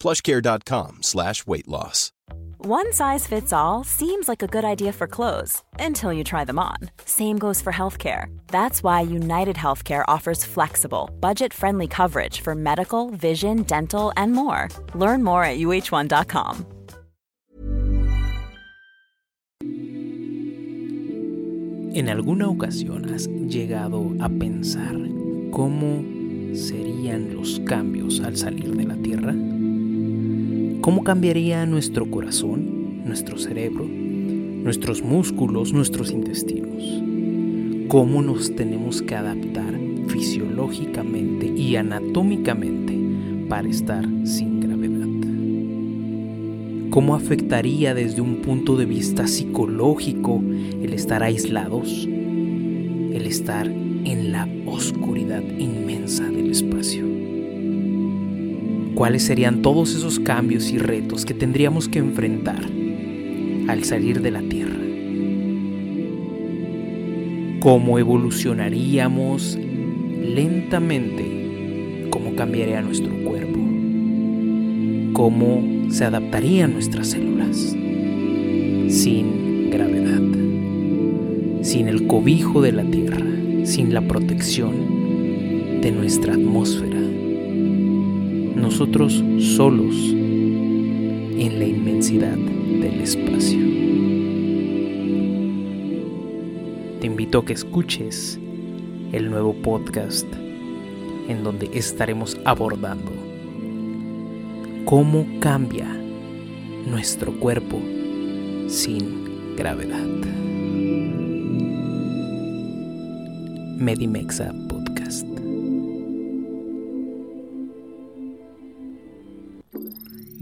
plushcare.com slash weight loss. One size fits all seems like a good idea for clothes until you try them on. Same goes for healthcare. That's why United Healthcare offers flexible, budget-friendly coverage for medical, vision, dental, and more. Learn more at uh1.com. ¿En alguna ocasión has llegado a pensar cómo serían los cambios al salir de la Tierra? ¿Cómo cambiaría nuestro corazón, nuestro cerebro, nuestros músculos, nuestros intestinos? ¿Cómo nos tenemos que adaptar fisiológicamente y anatómicamente para estar sin gravedad? ¿Cómo afectaría desde un punto de vista psicológico el estar aislados? El estar en la oscuridad inmensa del espacio. ¿Cuáles serían todos esos cambios y retos que tendríamos que enfrentar al salir de la Tierra? ¿Cómo evolucionaríamos lentamente? ¿Cómo cambiaría nuestro cuerpo? ¿Cómo se adaptarían nuestras células sin gravedad, sin el cobijo de la Tierra, sin la protección de nuestra atmósfera. Nosotros solos en la inmensidad del espacio. Te invito a que escuches el nuevo podcast en donde estaremos abordando cómo cambia nuestro cuerpo sin gravedad. Medimexa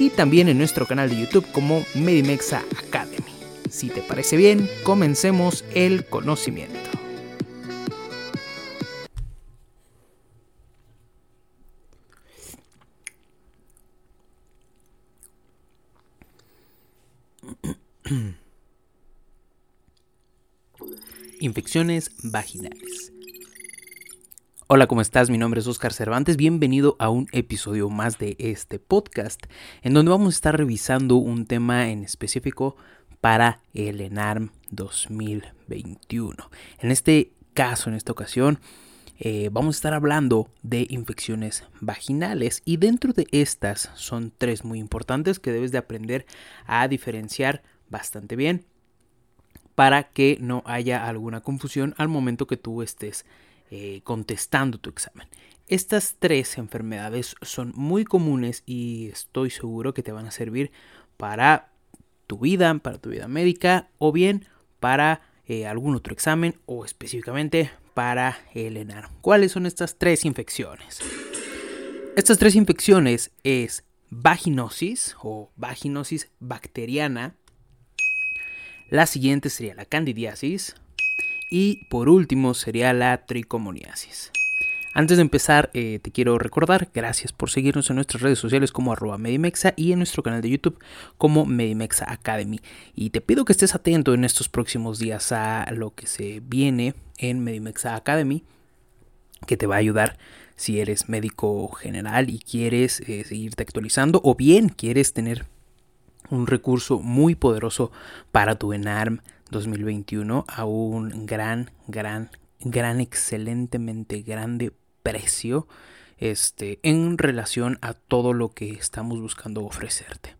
y también en nuestro canal de YouTube como Medimexa Academy. Si te parece bien, comencemos el conocimiento. Infecciones vaginales. Hola, ¿cómo estás? Mi nombre es Oscar Cervantes. Bienvenido a un episodio más de este podcast, en donde vamos a estar revisando un tema en específico para el ENARM 2021. En este caso, en esta ocasión, eh, vamos a estar hablando de infecciones vaginales y dentro de estas son tres muy importantes que debes de aprender a diferenciar bastante bien para que no haya alguna confusión al momento que tú estés eh, contestando tu examen. Estas tres enfermedades son muy comunes y estoy seguro que te van a servir para tu vida, para tu vida médica o bien para eh, algún otro examen o específicamente para el ENAR. ¿Cuáles son estas tres infecciones? Estas tres infecciones es vaginosis o vaginosis bacteriana, la siguiente sería la candidiasis. Y por último sería la tricomoniasis. Antes de empezar, eh, te quiero recordar, gracias por seguirnos en nuestras redes sociales como arroba Medimexa y en nuestro canal de YouTube como Medimexa Academy. Y te pido que estés atento en estos próximos días a lo que se viene en Medimexa Academy, que te va a ayudar si eres médico general y quieres eh, seguirte actualizando o bien quieres tener un recurso muy poderoso para tu ENARM 2021 a un gran, gran, gran, excelentemente grande precio este, en relación a todo lo que estamos buscando ofrecerte.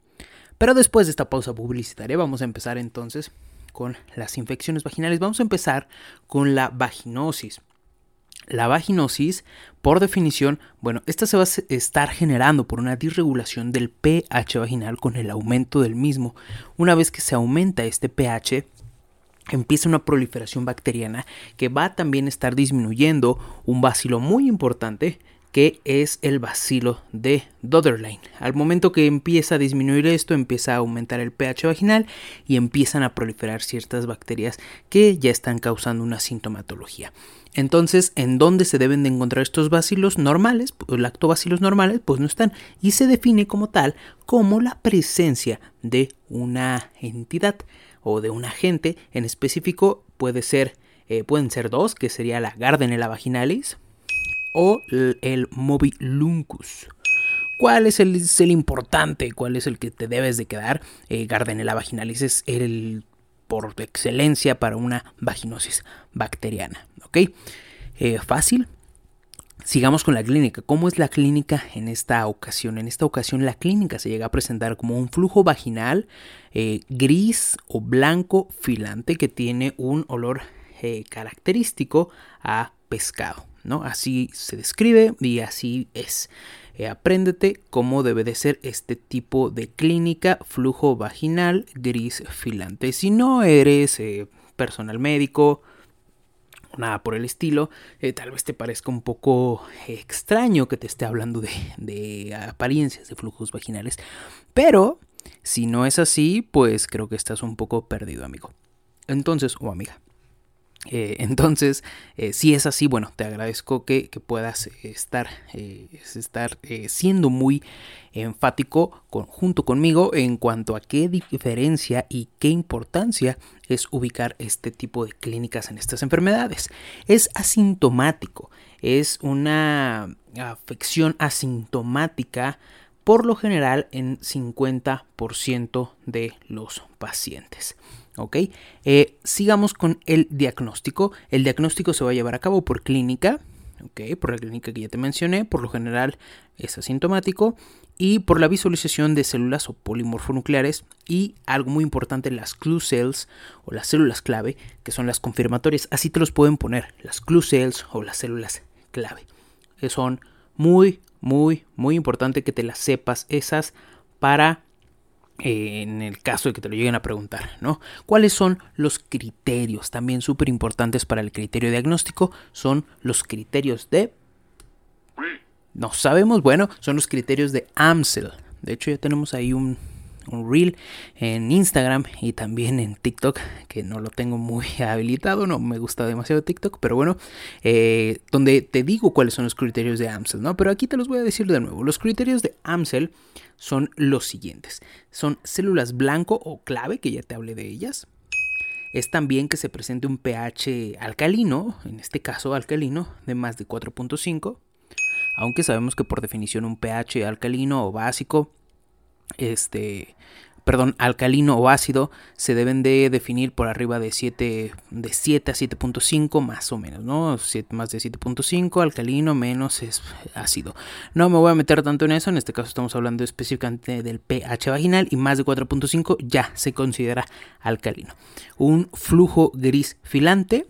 Pero después de esta pausa publicitaria vamos a empezar entonces con las infecciones vaginales. Vamos a empezar con la vaginosis. La vaginosis, por definición, bueno, esta se va a estar generando por una disregulación del pH vaginal con el aumento del mismo. Una vez que se aumenta este pH, empieza una proliferación bacteriana que va a también estar disminuyendo un bacilo muy importante que es el bacilo de Dodderline. Al momento que empieza a disminuir esto, empieza a aumentar el pH vaginal y empiezan a proliferar ciertas bacterias que ya están causando una sintomatología. Entonces, ¿en dónde se deben de encontrar estos bacilos normales? Lactobacilos normales, pues no están. Y se define como tal como la presencia de una entidad o de un agente en específico puede ser, eh, pueden ser dos, que sería la Gardnerella vaginalis o el Mobiluncus. ¿Cuál es el, el, importante? ¿Cuál es el que te debes de quedar? Eh, Gardnerella vaginalis es el por excelencia para una vaginosis bacteriana. ¿Ok? Eh, fácil, Sigamos con la clínica. ¿Cómo es la clínica en esta ocasión? En esta ocasión la clínica se llega a presentar como un flujo vaginal eh, gris o blanco filante que tiene un olor eh, característico a pescado. ¿no? Así se describe y así es. Eh, apréndete cómo debe de ser este tipo de clínica flujo vaginal gris filante. Si no eres personal médico, nada por el estilo, eh, tal vez te parezca un poco extraño que te esté hablando de, apariencias de flujos vaginales, pero si no es así, pues creo que estás un poco perdido, amigo. Entonces, o amiga. Eh, entonces, eh, si es así, bueno, te agradezco que, puedas estar, estar siendo muy enfático junto conmigo en cuanto a qué diferencia y qué importancia es ubicar este tipo de clínicas en estas enfermedades. Es asintomático, es una afección asintomática por lo general en 50% de los pacientes. ¿Ok? Eh, sigamos con el diagnóstico. El diagnóstico se va a llevar a cabo por clínica, ¿ok? Por la clínica que ya te mencioné, por lo general es asintomático y por la visualización de células o polimorfonucleares y algo muy importante las clue cells o las células clave que son las confirmatorias así te los pueden poner las clue cells o las células clave que son muy muy muy importante que te las sepas esas para eh, en el caso de que te lo lleguen a preguntar, ¿no? ¿Cuáles son los criterios? También súper importantes para el criterio diagnóstico son los criterios de no sabemos, bueno, son los criterios de AMSEL. De hecho, ya tenemos ahí un, reel en Instagram y también en TikTok, que no lo tengo muy habilitado, no me gusta demasiado TikTok, pero bueno, eh, donde te digo cuáles son los criterios de AMSEL, ¿no? Pero aquí te los voy a decir de nuevo. Los criterios de AMSEL son los siguientes. Son células blanco o clave, que ya te hablé de ellas. Es también que se presente un pH alcalino, en este caso alcalino, de más de 4.5 aunque sabemos que por definición un pH alcalino o básico, este, perdón, alcalino o ácido se deben de definir por arriba de 7, de 7 a 7.5 más o menos, ¿no? más de 7.5, alcalino menos es ácido. No me voy a meter tanto en eso, en este caso estamos hablando específicamente del pH vaginal y más de 4.5 ya se considera alcalino. Un flujo gris filante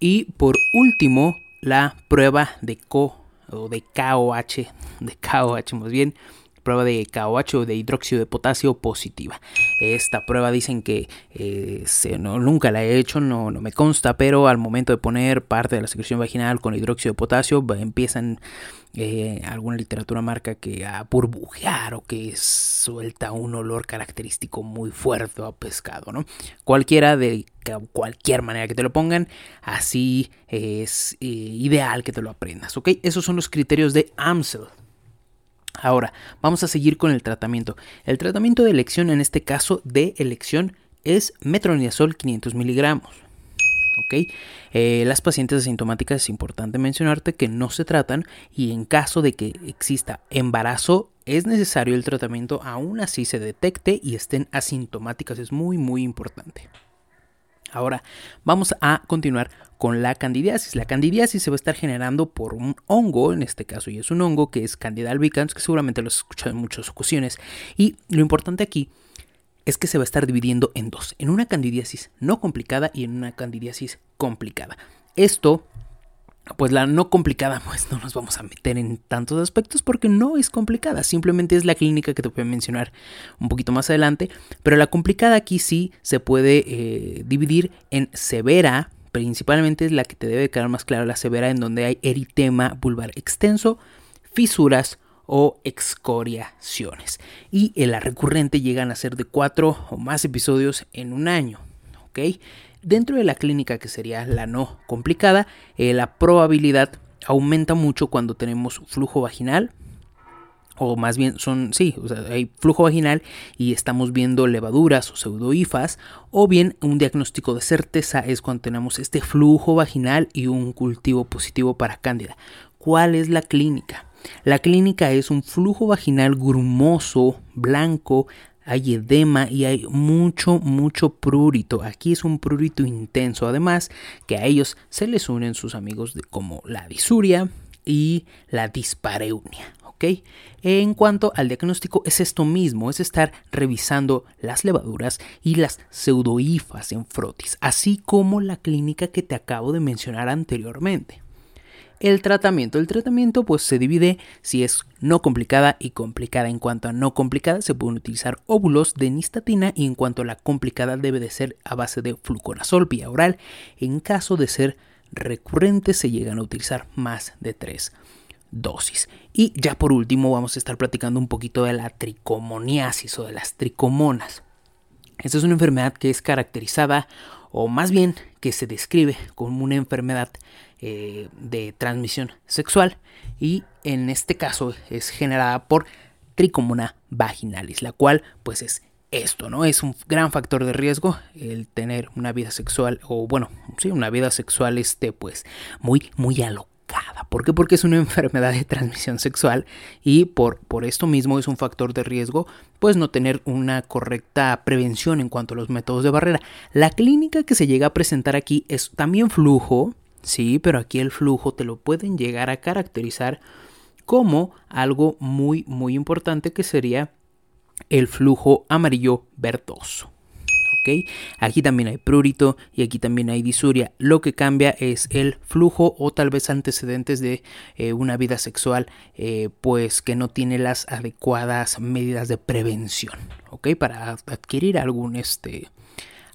y por último la prueba de co o de KOH, de KOH más bien, prueba de KOH o de hidróxido de potasio positiva. Esta prueba dicen que eh, no, nunca la he hecho, no, no me consta, pero al momento de poner parte de la secreción vaginal con hidróxido de potasio empiezan eh, alguna literatura marca que a burbujear o que suelta un olor característico muy fuerte a pescado, ¿no? Cualquiera de cualquier manera que te lo pongan, así es eh, ideal que te lo aprendas, ¿ok? Esos son los criterios de Amsel. Ahora, vamos a seguir con el tratamiento. El tratamiento de elección, en este caso de elección, es metronidazol 500 miligramos. ¿ok? Eh, las pacientes asintomáticas es importante mencionarte que no se tratan y en caso de que exista embarazo es necesario el tratamiento aún así se detecte y estén asintomáticas. Es muy muy importante. Ahora vamos a continuar con la candidiasis. La candidiasis se va a estar generando por un hongo, en este caso y es un hongo que es Candida albicans, que seguramente lo has escuchado en muchas ocasiones. Y lo importante aquí es que se va a estar dividiendo en dos, en una candidiasis no complicada y en una candidiasis complicada. Esto pues la no complicada, pues no nos vamos a meter en tantos aspectos porque no es complicada, simplemente es la clínica que te voy a mencionar un poquito más adelante, pero la complicada aquí sí se puede eh, dividir en severa, principalmente es la que te debe quedar más clara, la severa en donde hay eritema vulvar extenso, fisuras o excoriaciones. Y en la recurrente llegan a ser de cuatro o más episodios en un año. ¿ok? Dentro de la clínica, que sería la no complicada, eh, la probabilidad aumenta mucho cuando tenemos flujo vaginal, o más bien son, sí, hay flujo vaginal y estamos viendo levaduras o pseudoifas, o bien un diagnóstico de certeza es cuando tenemos este flujo vaginal y un cultivo positivo para cándida. ¿Cuál es la clínica? La clínica es un flujo vaginal grumoso, blanco, hay edema y hay mucho, mucho prurito. Aquí es un prurito intenso. Además, que a ellos se les unen sus amigos como la disuria y la dispareunia. ¿ok? En cuanto al diagnóstico, es esto mismo: es estar revisando las levaduras y las pseudoifas en frotis, así como la clínica que te acabo de mencionar anteriormente el tratamiento. El tratamiento pues se divide si es no complicada y complicada. En cuanto a no complicada se pueden utilizar óvulos de nistatina y en cuanto a la complicada debe de ser a base de fluconazol vía oral. En caso de ser recurrente se llegan a utilizar más de tres dosis. Y ya por último vamos a estar platicando un poquito de la tricomoniasis o de las tricomonas. Esta es una enfermedad que es caracterizada o más bien que se describe como una enfermedad eh, de transmisión sexual y en este caso es generada por tricomona vaginalis, la cual pues es esto, ¿no? Es un gran factor de riesgo el tener una vida sexual o bueno, sí, una vida sexual este pues muy muy alocada. ¿Por qué? Porque es una enfermedad de transmisión sexual y por, por esto mismo es un factor de riesgo pues no tener una correcta prevención en cuanto a los métodos de barrera. La clínica que se llega a presentar aquí es también flujo, Sí, pero aquí el flujo te lo pueden llegar a caracterizar como algo muy muy importante que sería el flujo amarillo verdoso. ¿ok? Aquí también hay prurito y aquí también hay disuria. Lo que cambia es el flujo o tal vez antecedentes de eh, una vida sexual eh, pues que no tiene las adecuadas medidas de prevención. ¿ok? Para adquirir algún este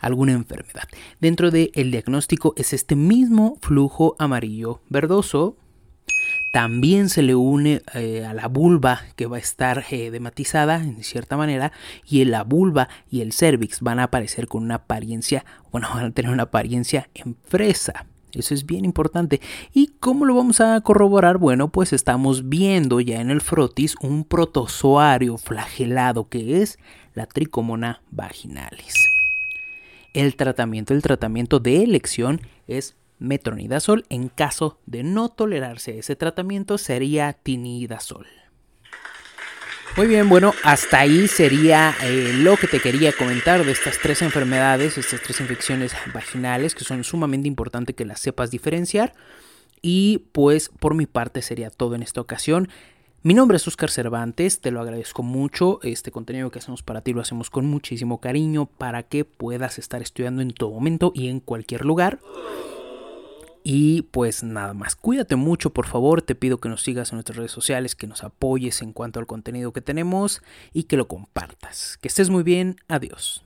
alguna enfermedad. Dentro del diagnóstico es este mismo flujo amarillo verdoso. También se le une eh, a la vulva que va a estar eh, dematizada en cierta manera y la vulva y el cervix van a aparecer con una apariencia, bueno, van a tener una apariencia en fresa. Eso es bien importante. ¿Y cómo lo vamos a corroborar? Bueno, pues estamos viendo ya en el frotis un protozoario flagelado que es la tricomona vaginalis. El tratamiento, el tratamiento de elección es metronidazol. En caso de no tolerarse ese tratamiento sería tinidazol. Muy bien, bueno, hasta ahí sería eh, lo que te quería comentar de estas tres enfermedades, estas tres infecciones vaginales que son sumamente importantes que las sepas diferenciar. Y pues por mi parte sería todo en esta ocasión. Mi nombre es Oscar Cervantes, te lo agradezco mucho. Este contenido que hacemos para ti lo hacemos con muchísimo cariño para que puedas estar estudiando en todo momento y en cualquier lugar. Y pues nada más, cuídate mucho por favor, te pido que nos sigas en nuestras redes sociales, que nos apoyes en cuanto al contenido que tenemos y que lo compartas. Que estés muy bien, adiós.